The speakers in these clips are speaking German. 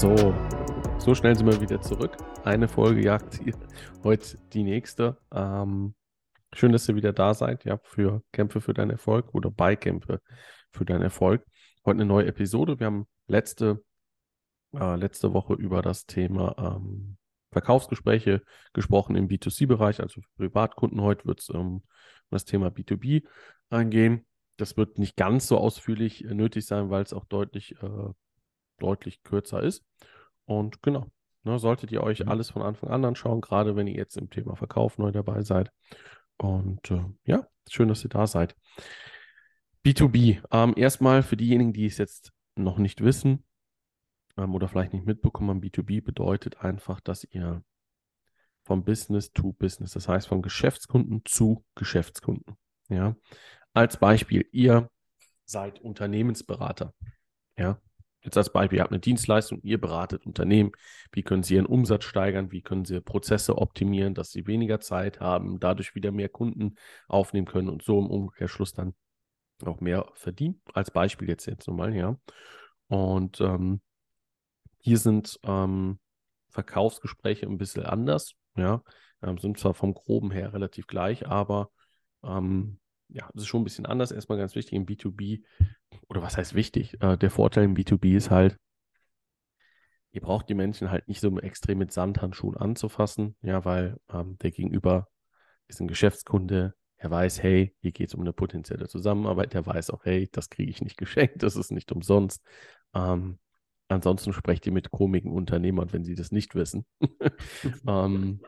So, so schnell sind wir wieder zurück. Eine Folge jagt heute die nächste. Ähm, schön, dass ihr wieder da seid, ja, für Kämpfe für deinen Erfolg oder bei Kämpfe für deinen Erfolg. Heute eine neue Episode. Wir haben letzte, äh, letzte Woche über das Thema ähm, Verkaufsgespräche gesprochen im B2C-Bereich, also für Privatkunden. Heute wird es ähm, um das Thema B2B eingehen. Das wird nicht ganz so ausführlich äh, nötig sein, weil es auch deutlich, äh, deutlich kürzer ist. Und genau, ne, solltet ihr euch mhm. alles von Anfang an anschauen, gerade wenn ihr jetzt im Thema Verkauf neu dabei seid. Und äh, ja, schön, dass ihr da seid. B2B. Ähm, erstmal für diejenigen, die es jetzt noch nicht wissen ähm, oder vielleicht nicht mitbekommen haben, B2B bedeutet einfach, dass ihr vom Business to Business, das heißt vom Geschäftskunden zu Geschäftskunden. Ja, als Beispiel, ihr seid Unternehmensberater. Ja, jetzt als Beispiel, ihr habt eine Dienstleistung, ihr beratet Unternehmen. Wie können sie ihren Umsatz steigern? Wie können sie Prozesse optimieren, dass sie weniger Zeit haben, dadurch wieder mehr Kunden aufnehmen können und so im Umkehrschluss dann auch mehr verdienen? Als Beispiel jetzt jetzt nochmal, ja. Und ähm, hier sind ähm, Verkaufsgespräche ein bisschen anders, ja. Ähm, sind zwar vom Groben her relativ gleich, aber ähm, ja, das ist schon ein bisschen anders. Erstmal ganz wichtig im B2B, oder was heißt wichtig? Äh, der Vorteil im B2B ist halt, ihr braucht die Menschen halt nicht so extrem mit Sandhandschuhen anzufassen, ja, weil ähm, der Gegenüber ist ein Geschäftskunde, er weiß, hey, hier geht es um eine potenzielle Zusammenarbeit, er weiß auch, hey, das kriege ich nicht geschenkt, das ist nicht umsonst. Ähm, ansonsten sprecht ihr mit komigen Unternehmern, wenn sie das nicht wissen. ähm,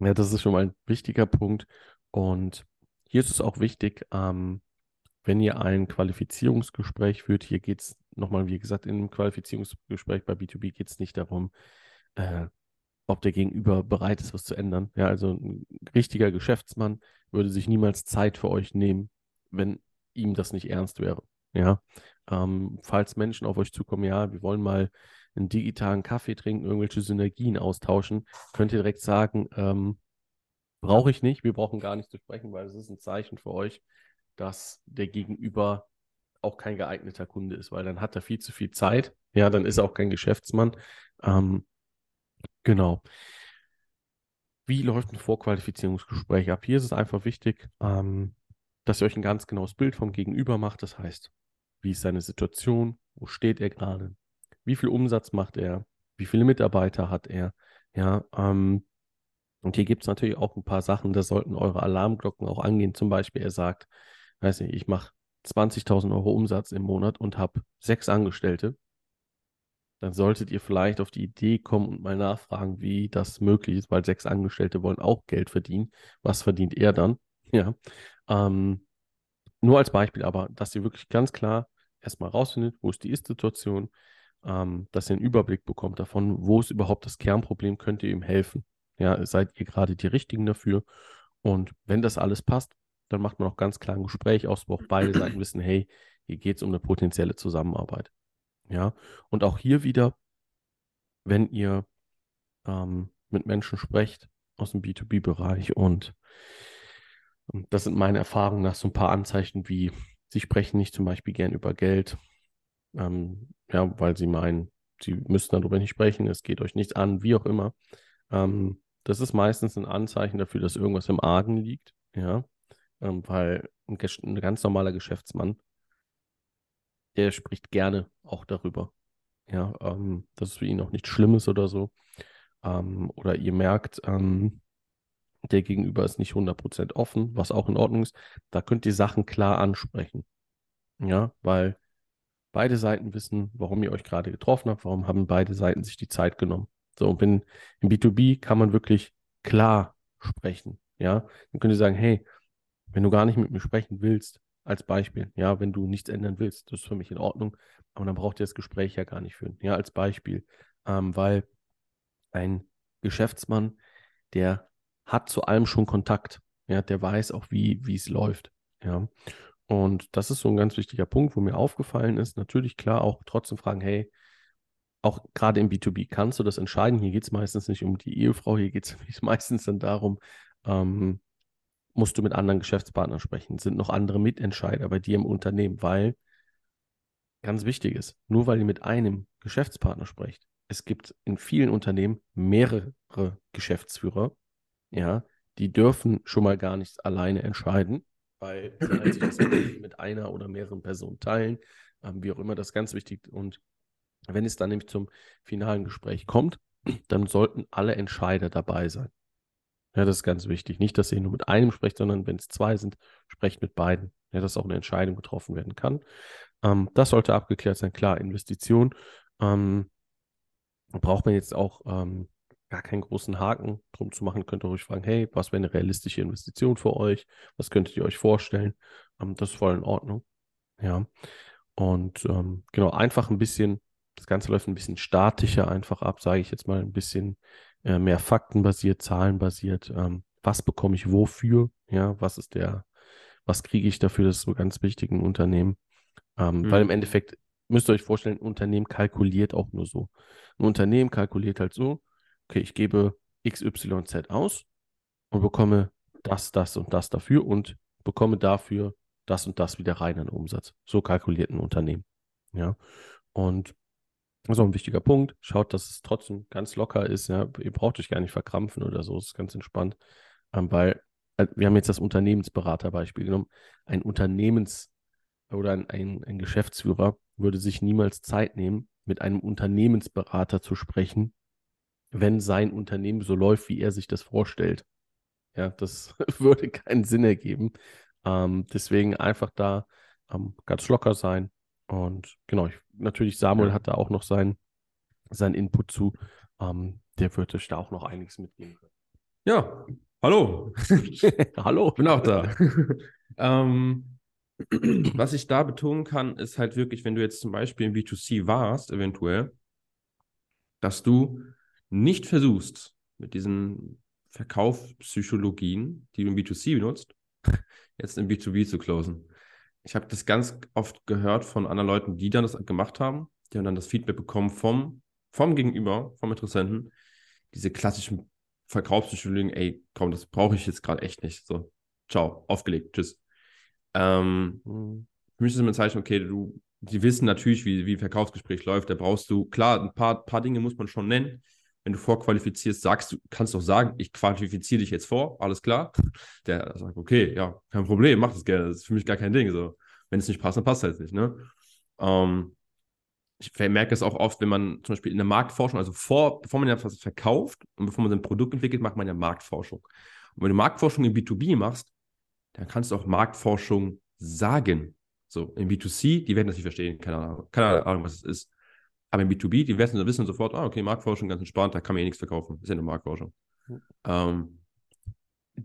ja, das ist schon mal ein wichtiger Punkt. Und hier ist es auch wichtig, ähm, wenn ihr ein Qualifizierungsgespräch führt, hier geht es nochmal, wie gesagt, in einem Qualifizierungsgespräch bei B2B geht es nicht darum, äh, ob der Gegenüber bereit ist, was zu ändern. Ja, also ein richtiger Geschäftsmann würde sich niemals Zeit für euch nehmen, wenn ihm das nicht ernst wäre. Ja, ähm, falls Menschen auf euch zukommen, ja, wir wollen mal einen digitalen Kaffee trinken, irgendwelche Synergien austauschen, könnt ihr direkt sagen, ähm, Brauche ich nicht. Wir brauchen gar nicht zu sprechen, weil es ist ein Zeichen für euch, dass der Gegenüber auch kein geeigneter Kunde ist, weil dann hat er viel zu viel Zeit. Ja, dann ist er auch kein Geschäftsmann. Ähm, genau. Wie läuft ein Vorqualifizierungsgespräch ab? Hier ist es einfach wichtig, ähm, dass ihr euch ein ganz genaues Bild vom Gegenüber macht. Das heißt, wie ist seine Situation? Wo steht er gerade? Wie viel Umsatz macht er? Wie viele Mitarbeiter hat er? Ja, ähm, und hier gibt es natürlich auch ein paar Sachen, da sollten eure Alarmglocken auch angehen. Zum Beispiel, er sagt, weiß nicht, ich mache 20.000 Euro Umsatz im Monat und habe sechs Angestellte. Dann solltet ihr vielleicht auf die Idee kommen und mal nachfragen, wie das möglich ist, weil sechs Angestellte wollen auch Geld verdienen. Was verdient er dann? Ja. Ähm, nur als Beispiel, aber dass ihr wirklich ganz klar erstmal rausfindet, wo ist die Ist-Situation, ähm, dass ihr einen Überblick bekommt davon, wo ist überhaupt das Kernproblem, könnt ihr ihm helfen. Ja, seid ihr gerade die Richtigen dafür? Und wenn das alles passt, dann macht man auch ganz klar ein Gespräch aus, wo auch beide Seiten wissen, hey, hier geht es um eine potenzielle Zusammenarbeit. Ja, und auch hier wieder, wenn ihr ähm, mit Menschen sprecht aus dem B2B-Bereich und ähm, das sind meine Erfahrungen nach so ein paar Anzeichen wie, sie sprechen nicht zum Beispiel gern über Geld, ähm, ja, weil sie meinen, sie müssen darüber nicht sprechen, es geht euch nichts an, wie auch immer. Ähm, das ist meistens ein Anzeichen dafür, dass irgendwas im Argen liegt, ja, ähm, weil ein, ein, ganz normaler Geschäftsmann, der spricht gerne auch darüber, ja, ähm, dass es für ihn auch nichts Schlimmes oder so, ähm, oder ihr merkt, ähm, der Gegenüber ist nicht 100% offen, was auch in Ordnung ist, da könnt ihr Sachen klar ansprechen, ja, weil beide Seiten wissen, warum ihr euch gerade getroffen habt, warum haben beide Seiten sich die Zeit genommen. So, und wenn im B2B kann man wirklich klar sprechen. Ja, dann könnt ihr sagen, hey, wenn du gar nicht mit mir sprechen willst, als Beispiel, ja, wenn du nichts ändern willst, das ist für mich in Ordnung, aber dann braucht ihr das Gespräch ja gar nicht führen. Ja, als Beispiel, ähm, weil ein Geschäftsmann, der hat zu allem schon Kontakt. Ja, der weiß auch, wie, es läuft. Ja. Und das ist so ein ganz wichtiger Punkt, wo mir aufgefallen ist. Natürlich klar auch trotzdem fragen, hey, auch gerade im B2B kannst du das entscheiden. Hier geht es meistens nicht um die Ehefrau, hier geht es meistens dann darum, ähm, musst du mit anderen Geschäftspartnern sprechen, sind noch andere Mitentscheider bei dir im Unternehmen, weil ganz wichtig ist, nur weil ihr mit einem Geschäftspartner sprecht, es gibt in vielen Unternehmen mehrere Geschäftsführer, ja, die dürfen schon mal gar nicht alleine entscheiden, weil sie halt das mit einer oder mehreren Personen teilen, ähm, wie auch immer, das ist ganz wichtig. Und wenn es dann nämlich zum finalen Gespräch kommt, dann sollten alle Entscheider dabei sein. Ja, das ist ganz wichtig. Nicht, dass ihr nur mit einem sprecht, sondern wenn es zwei sind, sprecht mit beiden. Ja, dass auch eine Entscheidung getroffen werden kann. Ähm, das sollte abgeklärt sein. Klar, Investition. Ähm, braucht man jetzt auch ähm, gar keinen großen Haken drum zu machen. Könnt ihr euch fragen, hey, was wäre eine realistische Investition für euch? Was könntet ihr euch vorstellen? Ähm, das ist voll in Ordnung. Ja. Und ähm, genau, einfach ein bisschen, das Ganze läuft ein bisschen statischer einfach ab, sage ich jetzt mal, ein bisschen äh, mehr faktenbasiert, zahlenbasiert. Ähm, was bekomme ich wofür? Ja, was ist der, was kriege ich dafür? Das ist so ganz wichtig im Unternehmen. Ähm, mhm. Weil im Endeffekt müsst ihr euch vorstellen, ein Unternehmen kalkuliert auch nur so. Ein Unternehmen kalkuliert halt so, okay, ich gebe XYZ aus und bekomme das, das und das dafür und bekomme dafür das und das wieder rein an Umsatz. So kalkuliert ein Unternehmen. Ja. Und das ist auch ein wichtiger Punkt. Schaut, dass es trotzdem ganz locker ist. Ja. Ihr braucht euch gar nicht verkrampfen oder so. Es ist ganz entspannt. Ähm, weil äh, wir haben jetzt das Unternehmensberaterbeispiel genommen. Ein Unternehmens- oder ein, ein, ein Geschäftsführer würde sich niemals Zeit nehmen, mit einem Unternehmensberater zu sprechen, wenn sein Unternehmen so läuft, wie er sich das vorstellt. Ja, das würde keinen Sinn ergeben. Ähm, deswegen einfach da ähm, ganz locker sein. Und genau, ich, natürlich Samuel ja. hat da auch noch sein, sein Input zu. Ähm, der würde da auch noch einiges mitgeben können. Ja, hallo. hallo. Bin auch da. ähm, was ich da betonen kann, ist halt wirklich, wenn du jetzt zum Beispiel im B2C warst, eventuell, dass du nicht versuchst, mit diesen Verkaufspsychologien, die du im B2C benutzt, jetzt im B2B zu closen. Ich habe das ganz oft gehört von anderen Leuten, die dann das gemacht haben. Die haben dann das Feedback bekommen vom, vom Gegenüber, vom Interessenten. Diese klassischen Verkaufspsychologien, ey, komm, das brauche ich jetzt gerade echt nicht. So, ciao, aufgelegt, tschüss. Ähm. Für mich ist es ein Zeichen, okay, du, die wissen natürlich, wie, wie ein Verkaufsgespräch läuft. Da brauchst du, klar, ein paar, paar Dinge muss man schon nennen wenn du vorqualifizierst, sagst du, kannst doch sagen, ich qualifiziere dich jetzt vor, alles klar. Der sagt, okay, ja, kein Problem, mach das gerne, das ist für mich gar kein Ding. So. Wenn es nicht passt, dann passt es halt nicht. Ne? Ähm, ich merke es auch oft, wenn man zum Beispiel in der Marktforschung, also vor, bevor man ja was verkauft und bevor man sein Produkt entwickelt, macht man ja Marktforschung. Und wenn du Marktforschung im B2B machst, dann kannst du auch Marktforschung sagen. So, im B2C, die werden das nicht verstehen, keine Ahnung, keine Ahnung, was es ist. Aber im B2B, die wissen, wissen sofort, ah, okay, Marktforschung ganz entspannt, da kann man eh nichts verkaufen. Ist ja nur Marktforschung. Mhm. Ähm,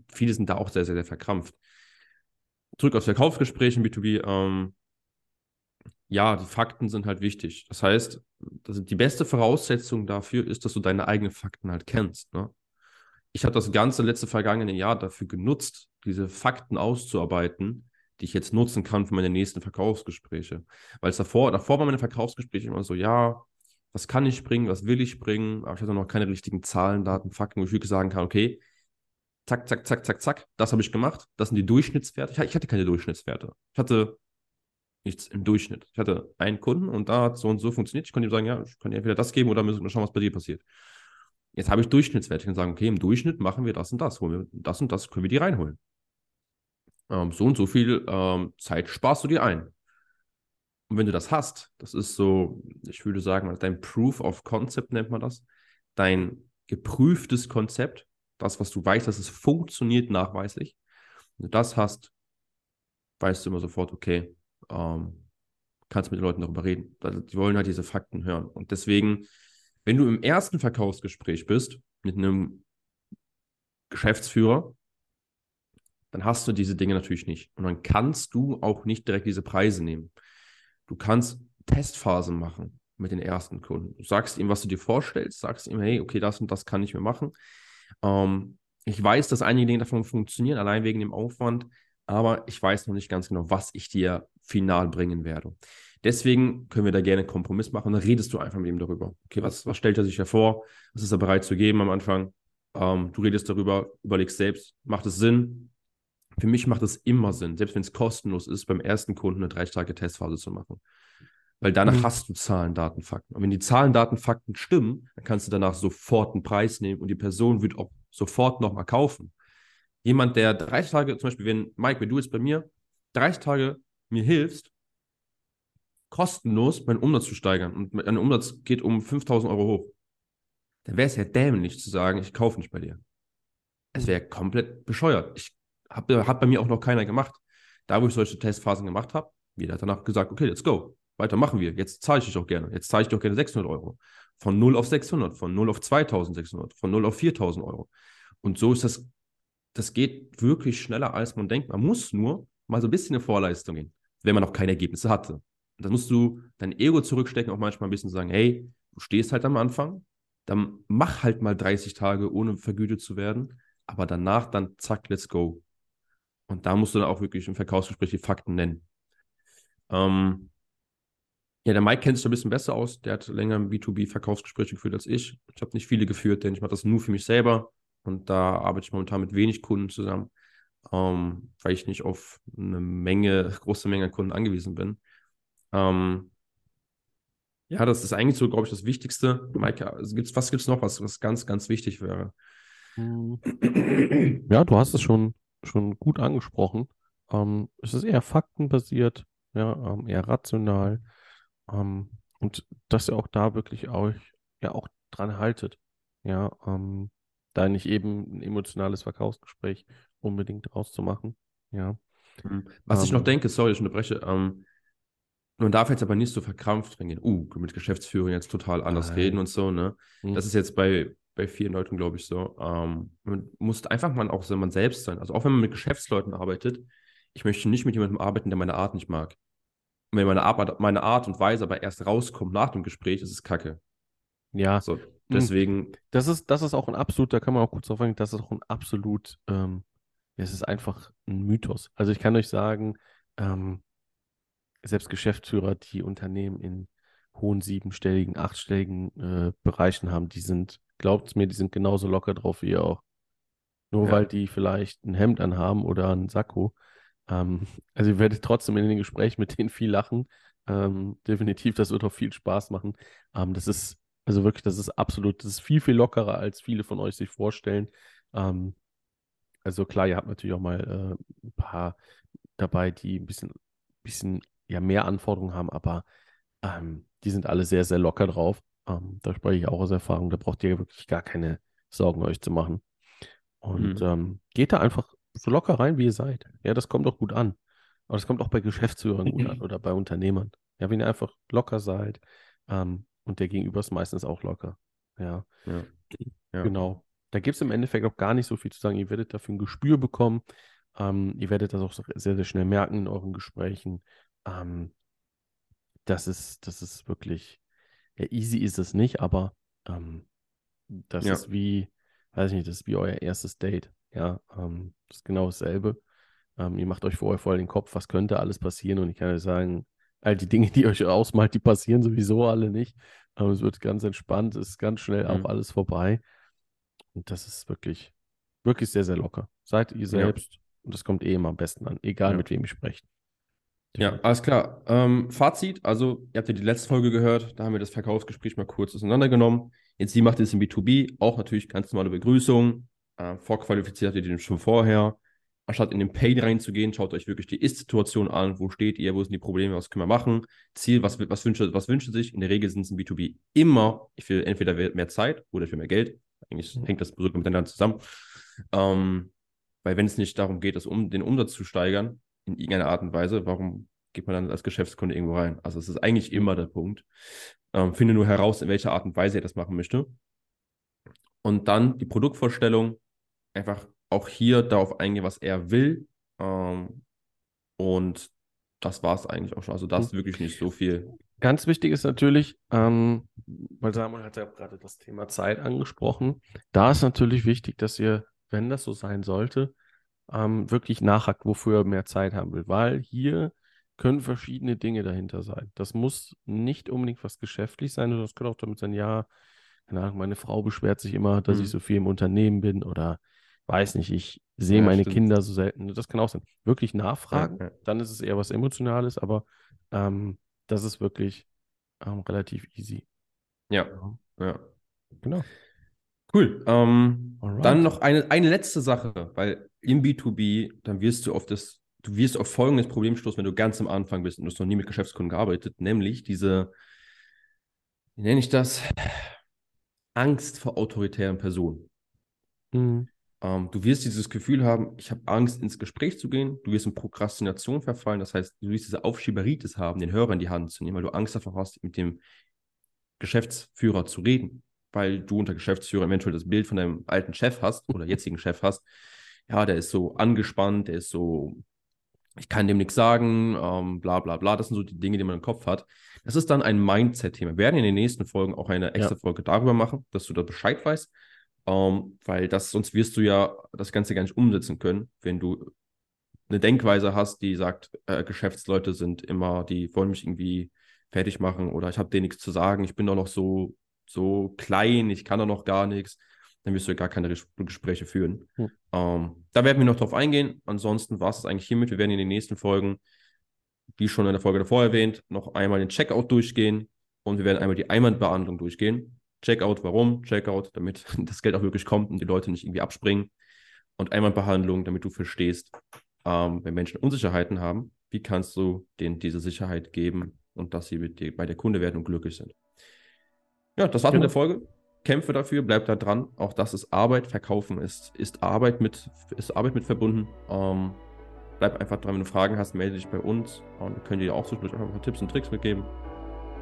viele sind da auch sehr, sehr, sehr verkrampft. Zurück aufs Verkaufsgespräch im B2B. Ähm, ja, die Fakten sind halt wichtig. Das heißt, das die beste Voraussetzung dafür ist, dass du deine eigenen Fakten halt kennst. Ne? Ich habe das ganze letzte vergangene Jahr dafür genutzt, diese Fakten auszuarbeiten, die ich jetzt nutzen kann für meine nächsten Verkaufsgespräche. Weil es davor, davor waren meine Verkaufsgespräche immer so, ja, was kann ich bringen, was will ich bringen, aber ich hatte noch keine richtigen Zahlen, Daten, Fakten, wo ich wirklich sagen kann, okay, zack, zack, zack, zack, zack, das habe ich gemacht, das sind die Durchschnittswerte. Ich, hatte keine Durchschnittswerte. Ich hatte nichts im Durchschnitt. Ich hatte einen Kunden und da hat so und so funktioniert. Ich konnte ihm sagen, ja, ich kann dir entweder das geben oder müssen wir schauen, was bei dir passiert. Jetzt habe ich Durchschnittswerte. Ich kann sagen, okay, im Durchschnitt machen wir das und das, holen wir das und das, können wir die reinholen ähm, so und so viel ähm, Zeit sparst du dir ein. Und wenn du das hast, das ist so, ich würde sagen, dein Proof of Concept nennt man das, dein geprüftes Konzept, das, was du weißt, dass es funktioniert nachweislich. Wenn du das hast, weißt du immer sofort, okay, ähm, kannst mit den Leuten darüber reden. Die wollen halt diese Fakten hören. Und deswegen, wenn du im ersten Verkaufsgespräch bist mit einem Geschäftsführer, dann hast du diese Dinge natürlich nicht. Und dann kannst du auch nicht direkt diese Preise nehmen. Du kannst Testphasen machen mit den ersten Kunden. Du sagst ihm, was du dir vorstellst, sagst ihm, hey, okay, das und das kann ich mir machen. Ähm, ich weiß, dass einige Dinge davon funktionieren, allein wegen dem Aufwand, aber ich weiß noch nicht ganz genau, was ich dir final bringen werde. Deswegen können wir da gerne einen Kompromiss machen. Dann redest du einfach mit ihm darüber. Okay, was, was stellt er sich hervor? Was ist er bereit zu geben am Anfang? Ähm, du redest darüber, überlegst selbst, macht es Sinn? Für mich macht es immer Sinn, selbst wenn es kostenlos ist, beim ersten Kunden eine drei Tage Testphase zu machen. Weil danach mhm. hast du Zahlen, Daten, Fakten. Und wenn die Zahlen, Daten, Fakten stimmen, dann kannst du danach sofort einen Preis nehmen und die Person wird auch sofort nochmal kaufen. Jemand, der 30 Tage, zum Beispiel, wenn, Mike, wenn du jetzt bei mir 30 Tage mir hilfst, kostenlos meinen Umsatz zu steigern und mein Umsatz geht um 5000 Euro hoch, dann wäre es ja dämlich zu sagen, ich kaufe nicht bei dir. Es wäre komplett bescheuert. Ich hab bei mir auch noch keiner gemacht. Da, wo ich solche Testphasen gemacht habe, jeder hat danach gesagt, okay, let's go. Weiter machen wir. Jetzt zahle ich dich auch gerne. Jetzt zahle ich dir auch gerne 600 Euro. Von 0 auf 600, von 0 auf 2600, von 0 auf 4000 Euro. Und so ist das, das geht wirklich schneller, als man denkt. Man muss nur mal so ein bisschen in Vorleistung gehen, wenn man noch keine Ergebnisse hatte. Und dann musst du dein Ego zurückstecken, auch manchmal ein bisschen sagen, hey, du stehst halt am Anfang, dann mach halt mal 30 Tage, ohne vergütet zu werden, aber danach dann zack, let's go. Und da musst du dann auch wirklich im Verkaufsgespräch die Fakten nennen. Ähm, ja, der Mike kennt sich ein bisschen besser aus. Der hat länger im B2B-Verkaufsgespräche geführt als ich. Ich habe nicht viele geführt, denn ich mache das nur für mich selber. Und da arbeite ich momentan mit wenig Kunden zusammen, ähm, weil ich nicht auf eine Menge, große Menge Kunden angewiesen bin. Ähm, ja, das ist eigentlich so, glaube ich, das Wichtigste. Mike, also gibt's, was gibt es noch, was, was ganz, ganz wichtig wäre? Hm. Ja, du hast es schon, schon gut angesprochen. Ähm, es ist eher faktenbasiert, ja, ähm, eher rational. Ähm, und dass ihr auch da wirklich euch ja auch dran haltet. Ja, ähm, da nicht eben ein emotionales Verkaufsgespräch unbedingt rauszumachen. Ja. Mhm. Was ich noch ähm. denke, sorry, ich unterbreche, ähm, man darf jetzt aber nicht so verkrampft reingehen, uh, mit Geschäftsführung jetzt total anders Nein. reden und so, ne? Mhm. Das ist jetzt bei, bei vielen Leuten, glaube ich, so. Ähm, man muss einfach mal auch so man selbst sein. Also auch wenn man mit Geschäftsleuten arbeitet, ich möchte nicht mit jemandem arbeiten, der meine Art nicht mag. Und wenn meine Art, meine Art und Weise aber erst rauskommt nach dem Gespräch, ist es kacke. Ja. So, hm. deswegen. Das ist, das ist auch ein absolut, da kann man auch kurz drauf eingehen, das ist auch ein absolut, ähm, es ist einfach ein Mythos. Also ich kann euch sagen, ähm, selbst Geschäftsführer, die Unternehmen in hohen siebenstelligen, achtstelligen äh, Bereichen haben, die sind, glaubt mir, die sind genauso locker drauf wie ihr auch. Nur ja. weil die vielleicht ein Hemd anhaben oder ein Sakko. Ähm, also ihr werdet trotzdem in den Gesprächen mit denen viel lachen. Ähm, definitiv, das wird auch viel Spaß machen. Ähm, das ist, also wirklich, das ist absolut, das ist viel, viel lockerer, als viele von euch sich vorstellen. Ähm, also klar, ihr habt natürlich auch mal äh, ein paar dabei, die ein bisschen, bisschen ja, mehr Anforderungen haben, aber ähm, die sind alle sehr, sehr locker drauf. Ähm, da spreche ich auch aus Erfahrung. Da braucht ihr wirklich gar keine Sorgen euch zu machen. Und mhm. ähm, geht da einfach so locker rein, wie ihr seid. Ja, das kommt auch gut an. Aber das kommt auch bei Geschäftsführern gut an oder bei Unternehmern. Ja, wenn ihr einfach locker seid ähm, und der Gegenüber ist meistens auch locker. Ja. ja. ja. Genau. Da gibt es im Endeffekt auch gar nicht so viel zu sagen. Ihr werdet dafür ein Gespür bekommen. Ähm, ihr werdet das auch sehr, sehr schnell merken in euren Gesprächen. Ähm, das ist, das ist wirklich, ja, easy ist es nicht, aber ähm, das ja. ist wie, weiß ich nicht, das ist wie euer erstes Date. Ja, ähm, das ist genau dasselbe. Ähm, ihr macht euch vorher voll den Kopf, was könnte alles passieren und ich kann euch sagen, all die Dinge, die euch ausmalt, die passieren sowieso alle nicht. Aber es wird ganz entspannt, es ist ganz schnell mhm. auch alles vorbei. Und das ist wirklich, wirklich sehr, sehr locker. Seid ihr selbst ja. und das kommt eh immer am besten an, egal ja. mit wem ihr sprecht. Ja, alles klar. Ähm, Fazit, also ihr habt ja die letzte Folge gehört, da haben wir das Verkaufsgespräch mal kurz auseinandergenommen. Jetzt sie macht es im B2B, auch natürlich ganz normale Begrüßung. Äh, vorqualifiziert habt ihr den schon vorher. Anstatt in den Pain reinzugehen, schaut euch wirklich die Ist-Situation an. Wo steht ihr? Wo sind die Probleme? Was können wir machen? Ziel, was, was, wünscht, was wünscht sich? In der Regel sind es im B2B immer, ich will entweder mehr Zeit oder ich will mehr Geld. Eigentlich hängt das miteinander zusammen. Ähm, weil wenn es nicht darum geht, das um, den Umsatz zu steigern, in irgendeiner Art und Weise, warum geht man dann als Geschäftskunde irgendwo rein? Also es ist eigentlich immer der Punkt. Ähm, finde nur heraus, in welcher Art und Weise er das machen möchte. Und dann die Produktvorstellung, einfach auch hier darauf eingehen, was er will. Ähm, und das war es eigentlich auch schon. Also das ist wirklich nicht so viel. Ganz wichtig ist natürlich, ähm, weil Samuel hat ja gerade das Thema Zeit angesprochen. Da ist natürlich wichtig, dass ihr, wenn das so sein sollte, ähm, wirklich nachhakt, wofür er mehr Zeit haben will. Weil hier können verschiedene Dinge dahinter sein. Das muss nicht unbedingt was geschäftlich sein, sondern das könnte auch damit sein, ja, keine Ahnung, meine Frau beschwert sich immer, dass mhm. ich so viel im Unternehmen bin oder weiß nicht, ich sehe ja, meine stimmt. Kinder so selten. Das kann auch sein. Wirklich nachfragen, ja, ja. dann ist es eher was Emotionales, aber ähm, das ist wirklich ähm, relativ easy. Ja, ja. Genau. Cool. Ähm, dann noch eine, eine letzte Sache, weil im B2B, dann wirst du auf das, du wirst auf folgendes Problem stoßen, wenn du ganz am Anfang bist und du hast noch nie mit Geschäftskunden gearbeitet, nämlich diese, wie nenne ich das? Angst vor autoritären Personen. Mhm. Ähm, du wirst dieses Gefühl haben, ich habe Angst, ins Gespräch zu gehen. Du wirst in Prokrastination verfallen. Das heißt, du wirst diese Aufschieberitis haben, den Hörer in die Hand zu nehmen, weil du Angst davor hast, mit dem Geschäftsführer zu reden, weil du unter Geschäftsführer eventuell das Bild von deinem alten Chef hast oder jetzigen Chef hast. Ja, der ist so angespannt, der ist so, ich kann dem nichts sagen, ähm, bla bla bla. Das sind so die Dinge, die man im Kopf hat. Das ist dann ein Mindset-Thema. Wir werden in den nächsten Folgen auch eine extra ja. Folge darüber machen, dass du da Bescheid weißt. Ähm, weil das, sonst wirst du ja das Ganze gar nicht umsetzen können, wenn du eine Denkweise hast, die sagt, äh, Geschäftsleute sind immer, die wollen mich irgendwie fertig machen oder ich habe denen nichts zu sagen, ich bin doch noch so, so klein, ich kann doch noch gar nichts, dann wirst du ja gar keine Gespräche führen. Hm. Ähm, da werden wir noch drauf eingehen. Ansonsten war es eigentlich hiermit. Wir werden in den nächsten Folgen, wie schon in der Folge davor erwähnt, noch einmal den Checkout durchgehen und wir werden einmal die Einwandbehandlung durchgehen. Checkout, warum? Checkout, damit das Geld auch wirklich kommt und die Leute nicht irgendwie abspringen. Und Einwandbehandlung, damit du verstehst, ähm, wenn Menschen Unsicherheiten haben, wie kannst du denen diese Sicherheit geben und dass sie dir, bei der Kunde werden und glücklich sind. Ja, das war's genau. mit der Folge. Kämpfe dafür, bleib da dran. Auch das ist Arbeit. Verkaufen ist, ist, Arbeit, mit, ist Arbeit mit verbunden. Ähm, bleib einfach dran, wenn du Fragen hast, melde dich bei uns. Und wir können dir auch zwischendurch einfach ein paar Tipps und Tricks mitgeben.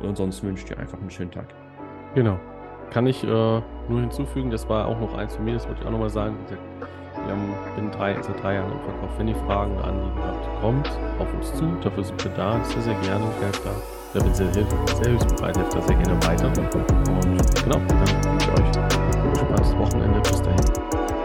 Und ansonsten wünsche ich dir einfach einen schönen Tag. Genau. Kann ich äh, nur hinzufügen, das war auch noch eins von mir, das wollte ich auch nochmal sagen. Wir haben, bin drei, seit drei Jahren im Verkauf. Wenn ihr Fragen Anliegen habt, kommt auf uns zu. Dafür sind wir da. Sehr, sehr gerne. Helfe da damit sehr, sehr hilfsbereit, hilft das sehr gerne weiter. Und genau, dann wünsche ich euch ein schönes Wochenende. Bis dahin.